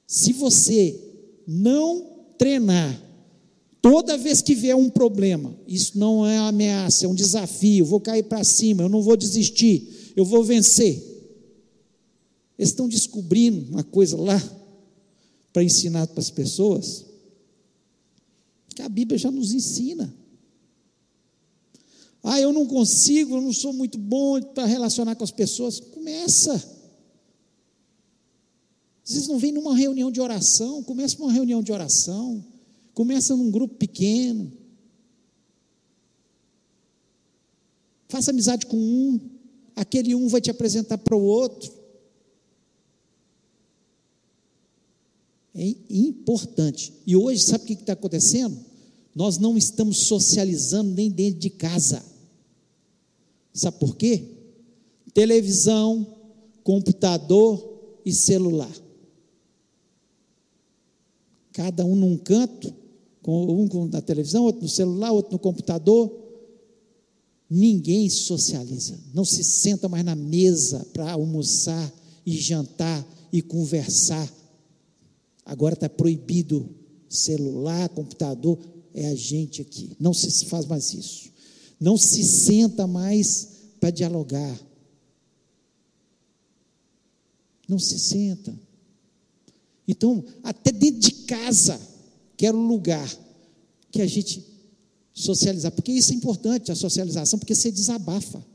Se você não treinar Toda vez que vier um problema, isso não é uma ameaça, é um desafio, vou cair para cima, eu não vou desistir, eu vou vencer. Eles estão descobrindo uma coisa lá para ensinar para as pessoas, que a Bíblia já nos ensina. Ah, eu não consigo, eu não sou muito bom para relacionar com as pessoas. Começa. Às vezes não vem numa reunião de oração, começa uma reunião de oração. Começa num grupo pequeno. Faça amizade com um, aquele um vai te apresentar para o outro. É importante. E hoje, sabe o que está acontecendo? Nós não estamos socializando nem dentro de casa. Sabe por quê? Televisão, computador e celular. Cada um num canto, um na televisão, outro no celular, outro no computador. Ninguém socializa, não se senta mais na mesa para almoçar e jantar e conversar. Agora está proibido celular, computador, é a gente aqui. Não se faz mais isso. Não se senta mais para dialogar. Não se senta. Então, até dentro de casa, quero um lugar que a gente socializar, porque isso é importante, a socialização, porque você desabafa,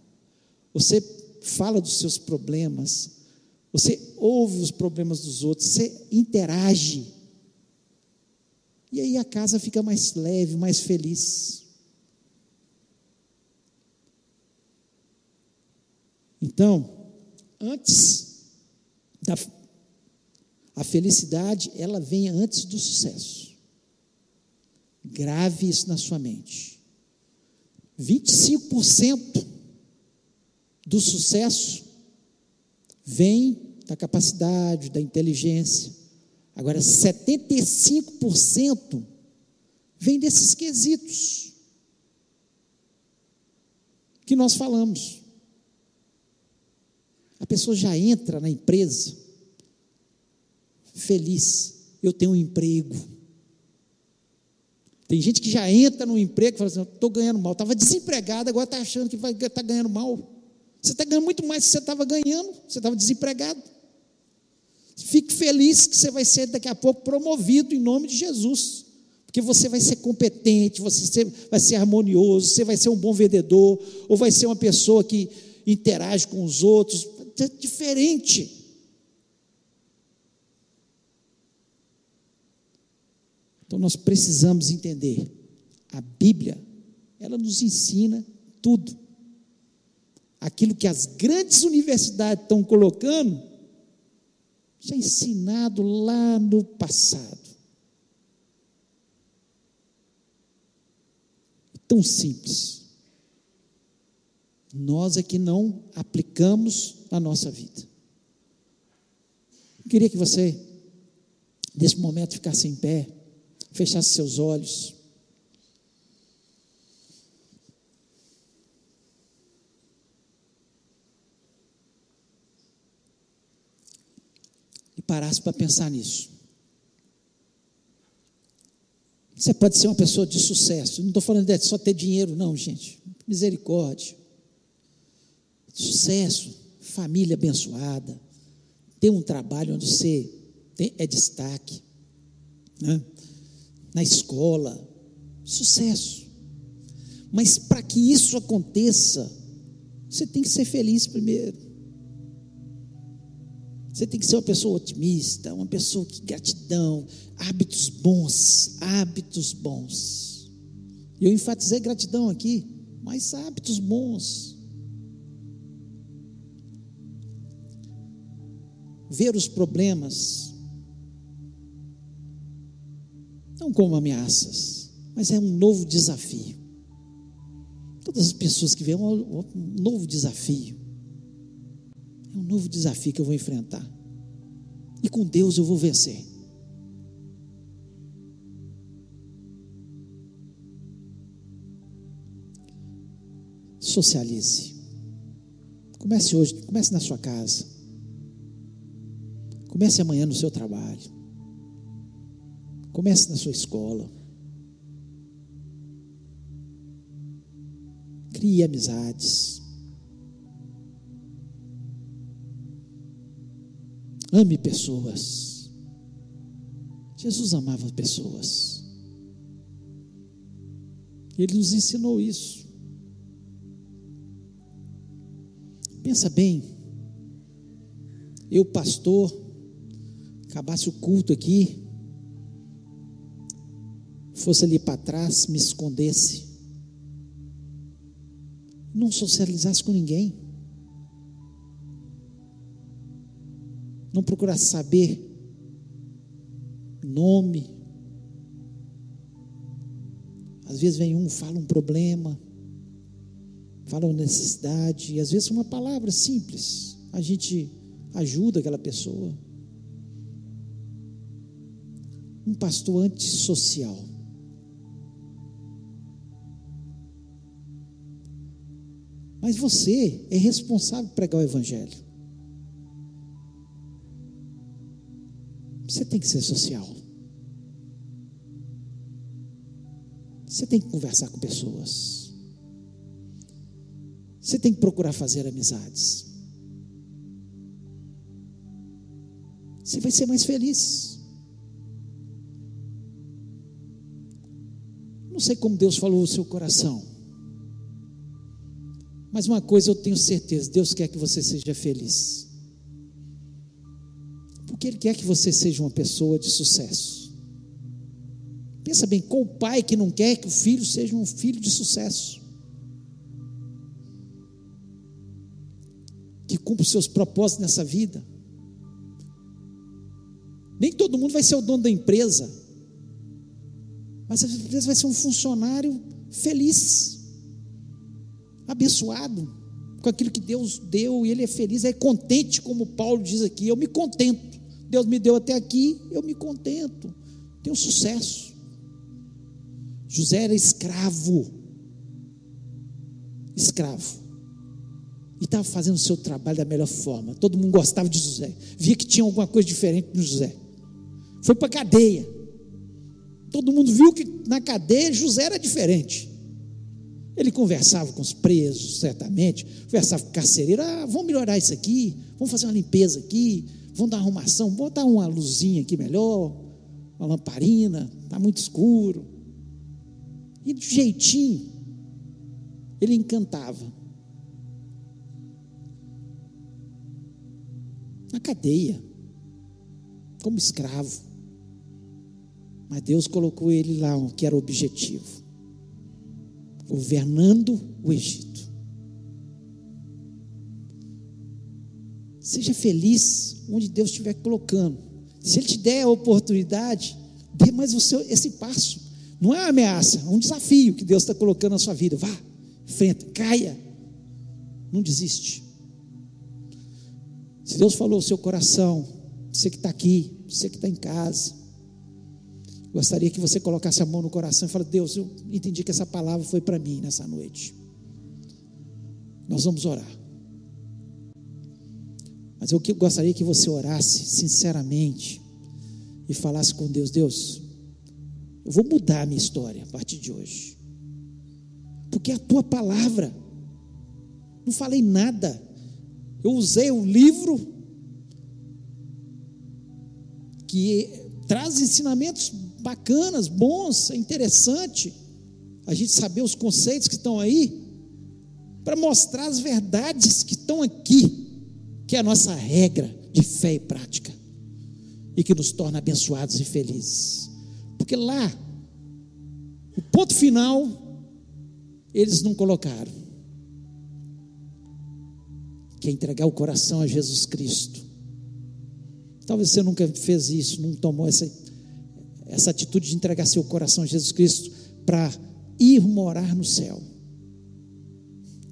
você fala dos seus problemas, você ouve os problemas dos outros, você interage. E aí a casa fica mais leve, mais feliz. Então, antes da a felicidade, ela vem antes do sucesso. Grave isso na sua mente. 25% do sucesso vem da capacidade, da inteligência. Agora, 75% vem desses quesitos que nós falamos. A pessoa já entra na empresa feliz. Eu tenho um emprego tem gente que já entra no emprego e fala assim: estou ganhando mal. Estava desempregado, agora está achando que vai estar tá ganhando mal. Você está ganhando muito mais do que você estava ganhando, você estava desempregado. Fique feliz que você vai ser daqui a pouco promovido em nome de Jesus. Porque você vai ser competente, você vai ser harmonioso, você vai ser um bom vendedor, ou vai ser uma pessoa que interage com os outros. É diferente. Então nós precisamos entender. A Bíblia, ela nos ensina tudo. aquilo que as grandes universidades estão colocando, já é ensinado lá no passado. Tão simples. Nós é que não aplicamos na nossa vida. Eu queria que você, nesse momento, ficasse em pé, fechasse seus olhos. E parasse para pensar nisso. Você pode ser uma pessoa de sucesso. Não estou falando de só ter dinheiro, não, gente. Misericórdia. Sucesso, família abençoada, ter um trabalho onde você tem, é destaque, né? na escola, sucesso. Mas para que isso aconteça, você tem que ser feliz primeiro. Você tem que ser uma pessoa otimista, uma pessoa que gratidão, hábitos bons, hábitos bons. Eu enfatizei gratidão aqui, mas hábitos bons. Ver os problemas não como ameaças, mas é um novo desafio. Todas as pessoas que veem, é um novo desafio. É um novo desafio que eu vou enfrentar. E com Deus eu vou vencer. Socialize. Comece hoje, comece na sua casa. Comece amanhã no seu trabalho. Comece na sua escola. Crie amizades. Ame pessoas. Jesus amava pessoas. Ele nos ensinou isso. Pensa bem, eu, pastor, acabasse o culto aqui, fosse ali para trás, me escondesse, não socializasse com ninguém, não procurasse saber nome. Às vezes vem um, fala um problema, fala uma necessidade, e às vezes uma palavra simples, a gente ajuda aquela pessoa. Um pastor antissocial. Mas você é responsável por pregar o Evangelho. Você tem que ser social. Você tem que conversar com pessoas. Você tem que procurar fazer amizades. Você vai ser mais feliz. Sei como Deus falou o seu coração. Mas uma coisa eu tenho certeza: Deus quer que você seja feliz. Porque Ele quer que você seja uma pessoa de sucesso. Pensa bem, qual pai que não quer que o filho seja um filho de sucesso? Que cumpra os seus propósitos nessa vida. Nem todo mundo vai ser o dono da empresa, mas às vezes vai ser um funcionário feliz abençoado com aquilo que Deus deu e ele é feliz, é contente, como Paulo diz aqui. Eu me contento. Deus me deu até aqui, eu me contento. Tenho sucesso. José era escravo. Escravo. E estava fazendo o seu trabalho da melhor forma. Todo mundo gostava de José. Via que tinha alguma coisa diferente no José. Foi para a cadeia. Todo mundo viu que na cadeia José era diferente. Ele conversava com os presos, certamente, conversava com o carcereiro, ah, vamos melhorar isso aqui, vamos fazer uma limpeza aqui, vamos dar uma arrumação, vamos botar uma luzinha aqui melhor, uma lamparina, está muito escuro. E de jeitinho, ele encantava. Na cadeia, como escravo. Mas Deus colocou ele lá, que era o objetivo governando o Egito. Seja feliz onde Deus estiver colocando. Se Ele te der a oportunidade, dê mais seu, esse passo. Não é uma ameaça, é um desafio que Deus está colocando na sua vida. Vá, enfrenta, caia. Não desiste. Se Deus falou o seu coração, você que está aqui, você que está em casa, gostaria que você colocasse a mão no coração e falasse: Deus, eu entendi que essa palavra foi para mim nessa noite. Nós vamos orar. Mas eu gostaria que você orasse sinceramente e falasse com Deus: Deus, eu vou mudar a minha história a partir de hoje, porque é a tua palavra, não falei nada, eu usei o livro que traz ensinamentos bacanas, bons, é interessante a gente saber os conceitos que estão aí, para mostrar as verdades que estão aqui que é a nossa regra de fé e prática, e que nos torna abençoados e felizes. Porque lá, o ponto final, eles não colocaram, que é entregar o coração a Jesus Cristo. Talvez você nunca fez isso, não tomou essa, essa atitude de entregar seu coração a Jesus Cristo para ir morar no céu.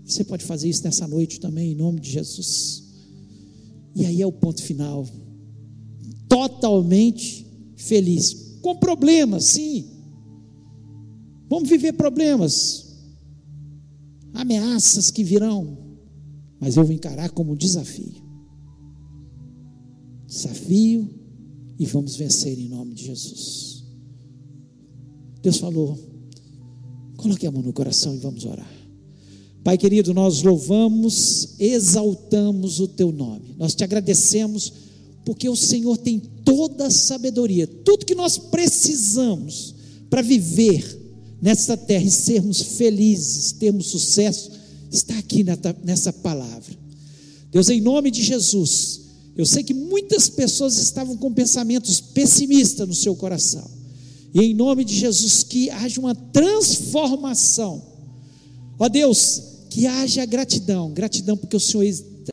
Você pode fazer isso nessa noite também, em nome de Jesus. E aí é o ponto final. Totalmente feliz. Com problemas, sim. Vamos viver problemas, ameaças que virão, mas eu vou encarar como um desafio. Desafio e vamos vencer em nome de Jesus. Deus falou: coloque a mão no coração e vamos orar. Pai querido, nós louvamos, exaltamos o teu nome. Nós te agradecemos porque o Senhor tem toda a sabedoria, tudo que nós precisamos para viver nesta terra e sermos felizes, termos sucesso, está aqui nessa palavra. Deus, em nome de Jesus, eu sei que muitas pessoas estavam com pensamentos pessimistas no seu coração. E em nome de Jesus, que haja uma transformação. Ó Deus, que haja gratidão, gratidão porque o Senhor,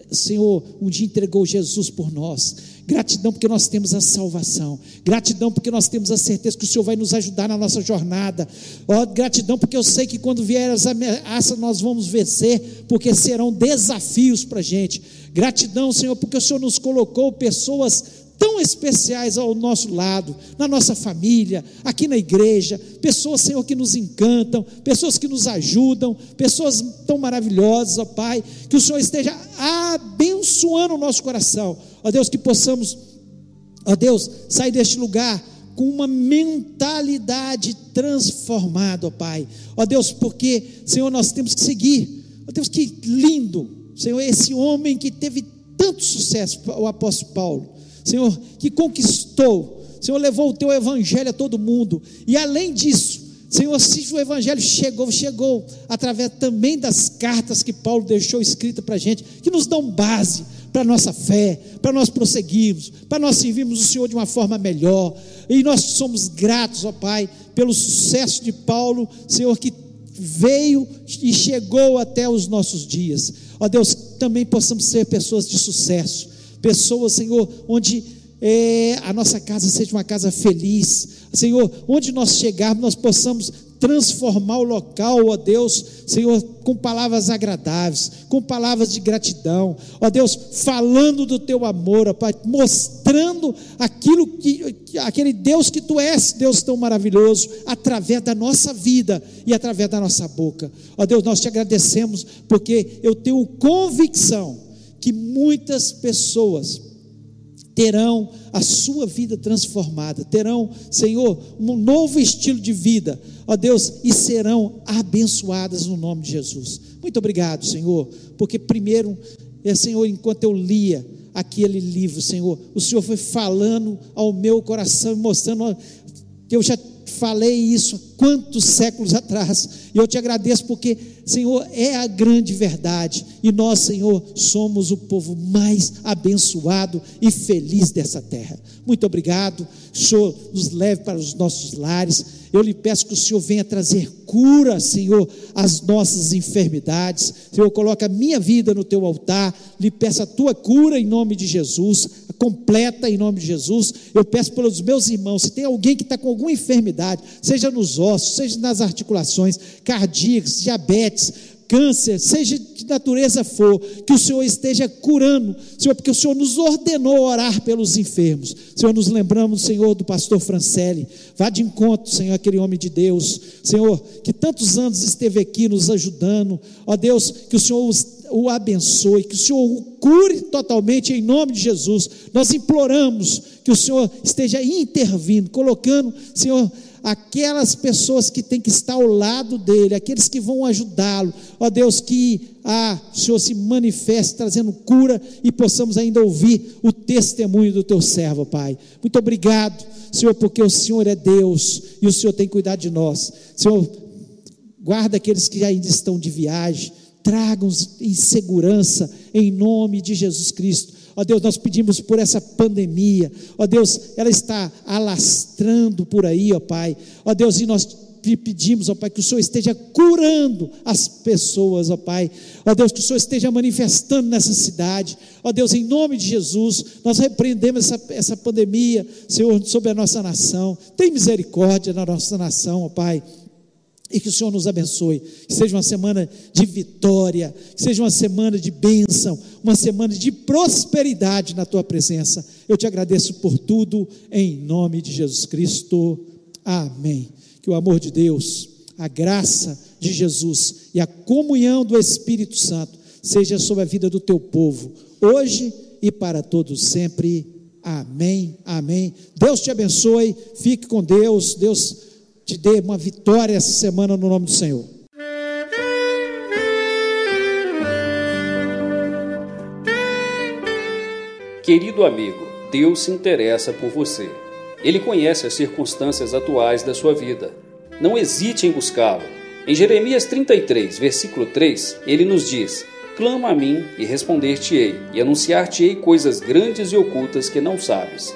o Senhor um dia entregou Jesus por nós, gratidão porque nós temos a salvação, gratidão porque nós temos a certeza que o Senhor vai nos ajudar na nossa jornada, ó, gratidão porque eu sei que quando vier as ameaças nós vamos vencer, porque serão desafios para a gente, gratidão, Senhor, porque o Senhor nos colocou pessoas tão especiais ao nosso lado, na nossa família, aqui na igreja, pessoas, Senhor, que nos encantam, pessoas que nos ajudam, pessoas tão maravilhosas, ó Pai, que o Senhor esteja abençoando o nosso coração, ó Deus, que possamos, ó Deus, sair deste lugar com uma mentalidade transformada, ó Pai, ó Deus, porque, Senhor, nós temos que seguir, ó Deus, que lindo, Senhor, esse homem que teve tanto sucesso, o apóstolo Paulo, Senhor, que conquistou, Senhor, levou o teu evangelho a todo mundo, e além disso, Senhor, se o evangelho chegou, chegou através também das cartas que Paulo deixou escrita para a gente, que nos dão base para a nossa fé, para nós prosseguirmos, para nós servirmos o Senhor de uma forma melhor, e nós somos gratos, ó Pai, pelo sucesso de Paulo, Senhor, que veio e chegou até os nossos dias. Ó Deus, também possamos ser pessoas de sucesso, pessoas, Senhor, onde é, a nossa casa seja uma casa feliz, Senhor, onde nós chegarmos, nós possamos transformar o local, ó Deus, Senhor, com palavras agradáveis, com palavras de gratidão, ó Deus, falando do teu amor, ó Pai, mostrando aquilo que, aquele Deus que tu és, Deus tão maravilhoso, através da nossa vida e através da nossa boca, ó Deus, nós te agradecemos, porque eu tenho convicção que muitas pessoas terão a sua vida transformada, terão, Senhor, um novo estilo de vida, ó Deus, e serão abençoadas no nome de Jesus. Muito obrigado, Senhor, porque primeiro, é, Senhor, enquanto eu lia aquele livro, Senhor, o Senhor foi falando ao meu coração, mostrando que eu já falei isso quantos séculos atrás, e eu te agradeço porque, Senhor, é a grande verdade, e nós, Senhor, somos o povo mais abençoado e feliz dessa terra. Muito obrigado, Senhor nos leve para os nossos lares, eu lhe peço que o Senhor venha trazer cura, Senhor, às nossas enfermidades. Senhor, coloca a minha vida no teu altar. Lhe peço a tua cura em nome de Jesus, completa em nome de Jesus. Eu peço pelos meus irmãos, se tem alguém que está com alguma enfermidade, seja nos ossos, seja nas articulações, cardíacas, diabetes, câncer, seja de natureza for, que o Senhor esteja curando, Senhor, porque o Senhor nos ordenou orar pelos enfermos. Senhor, nos lembramos, Senhor, do pastor Francelli. Vá de encontro, Senhor, aquele homem de Deus. Senhor, que tantos anos esteve aqui nos ajudando. Ó Deus, que o Senhor o abençoe, que o Senhor o cure totalmente em nome de Jesus. Nós imploramos que o Senhor esteja intervindo, colocando, Senhor, aquelas pessoas que têm que estar ao lado dele, aqueles que vão ajudá-lo. Ó Deus, que ah, o Senhor se manifeste trazendo cura e possamos ainda ouvir o testemunho do teu servo, Pai. Muito obrigado, Senhor, porque o Senhor é Deus e o Senhor tem cuidado de nós. Senhor, guarda aqueles que ainda estão de viagem, tragam-os em segurança, em nome de Jesus Cristo. Ó Deus, nós pedimos por essa pandemia. Ó Deus, ela está alastrando por aí, ó Pai. Ó Deus, e nós pedimos, ó Pai, que o Senhor esteja curando as pessoas, ó Pai. Ó Deus, que o Senhor esteja manifestando nessa cidade. Ó Deus, em nome de Jesus, nós repreendemos essa, essa pandemia, Senhor, sobre a nossa nação. Tem misericórdia na nossa nação, ó Pai. E que o Senhor nos abençoe. Que seja uma semana de vitória, que seja uma semana de bênção, uma semana de prosperidade na tua presença. Eu te agradeço por tudo, em nome de Jesus Cristo. Amém. Que o amor de Deus, a graça de Jesus e a comunhão do Espírito Santo seja sobre a vida do teu povo, hoje e para todos sempre. Amém. Amém. Deus te abençoe. Fique com Deus. Deus te dê uma vitória essa semana no nome do Senhor. Querido amigo, Deus se interessa por você. Ele conhece as circunstâncias atuais da sua vida. Não hesite em buscá-lo. Em Jeremias 33, versículo 3, ele nos diz: Clama a mim e responder-te-ei, e anunciar-te-ei coisas grandes e ocultas que não sabes.